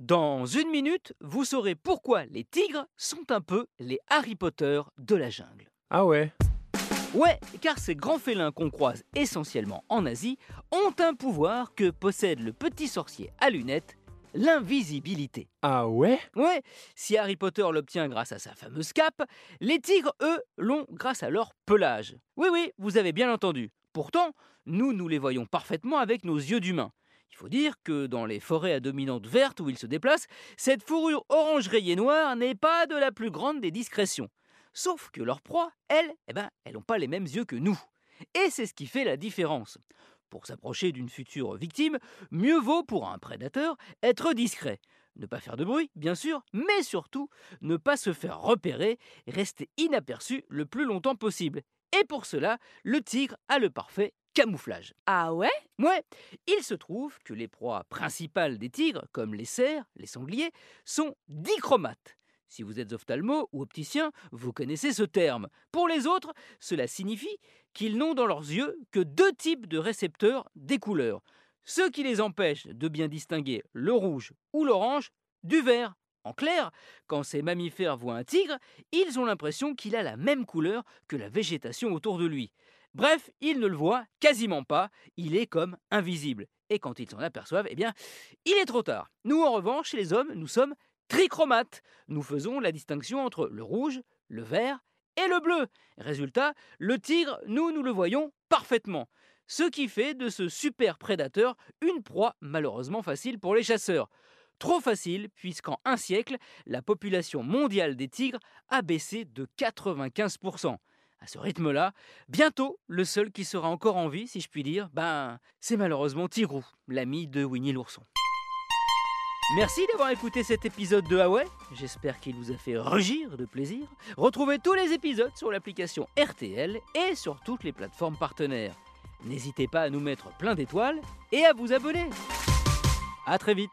Dans une minute, vous saurez pourquoi les tigres sont un peu les Harry Potter de la jungle. Ah ouais Ouais, car ces grands félins qu'on croise essentiellement en Asie ont un pouvoir que possède le petit sorcier à lunettes, l'invisibilité. Ah ouais? Ouais, si Harry Potter l'obtient grâce à sa fameuse cape, les tigres, eux, l'ont grâce à leur pelage. Oui, oui, vous avez bien entendu. Pourtant, nous, nous les voyons parfaitement avec nos yeux d'humains. Il faut dire que dans les forêts à dominante verte où ils se déplacent, cette fourrure orange rayée noire n'est pas de la plus grande des discrétions. Sauf que leurs proies, elles, eh ben, elles n'ont pas les mêmes yeux que nous. Et c'est ce qui fait la différence. Pour s'approcher d'une future victime, mieux vaut pour un prédateur être discret. Ne pas faire de bruit, bien sûr, mais surtout ne pas se faire repérer, rester inaperçu le plus longtemps possible. Et pour cela, le tigre a le parfait camouflage. Ah ouais? Ouais, il se trouve que les proies principales des tigres, comme les cerfs, les sangliers, sont dichromates. Si vous êtes ophtalmo ou opticien, vous connaissez ce terme. Pour les autres, cela signifie qu'ils n'ont dans leurs yeux que deux types de récepteurs des couleurs, ce qui les empêche de bien distinguer le rouge ou l'orange du vert. En clair, quand ces mammifères voient un tigre, ils ont l'impression qu'il a la même couleur que la végétation autour de lui. Bref, ils ne le voient quasiment pas, il est comme invisible. Et quand ils s'en aperçoivent, eh bien, il est trop tard. Nous, en revanche, chez les hommes, nous sommes trichromates. Nous faisons la distinction entre le rouge, le vert et le bleu. Résultat, le tigre, nous, nous le voyons parfaitement. Ce qui fait de ce super prédateur une proie malheureusement facile pour les chasseurs. Trop facile, puisqu'en un siècle, la population mondiale des tigres a baissé de 95%. À ce rythme-là, bientôt, le seul qui sera encore en vie, si je puis dire, ben, c'est malheureusement Tigrou, l'ami de Winnie l'ourson. Merci d'avoir écouté cet épisode de Huawei. J'espère qu'il vous a fait rugir de plaisir. Retrouvez tous les épisodes sur l'application RTL et sur toutes les plateformes partenaires. N'hésitez pas à nous mettre plein d'étoiles et à vous abonner. A très vite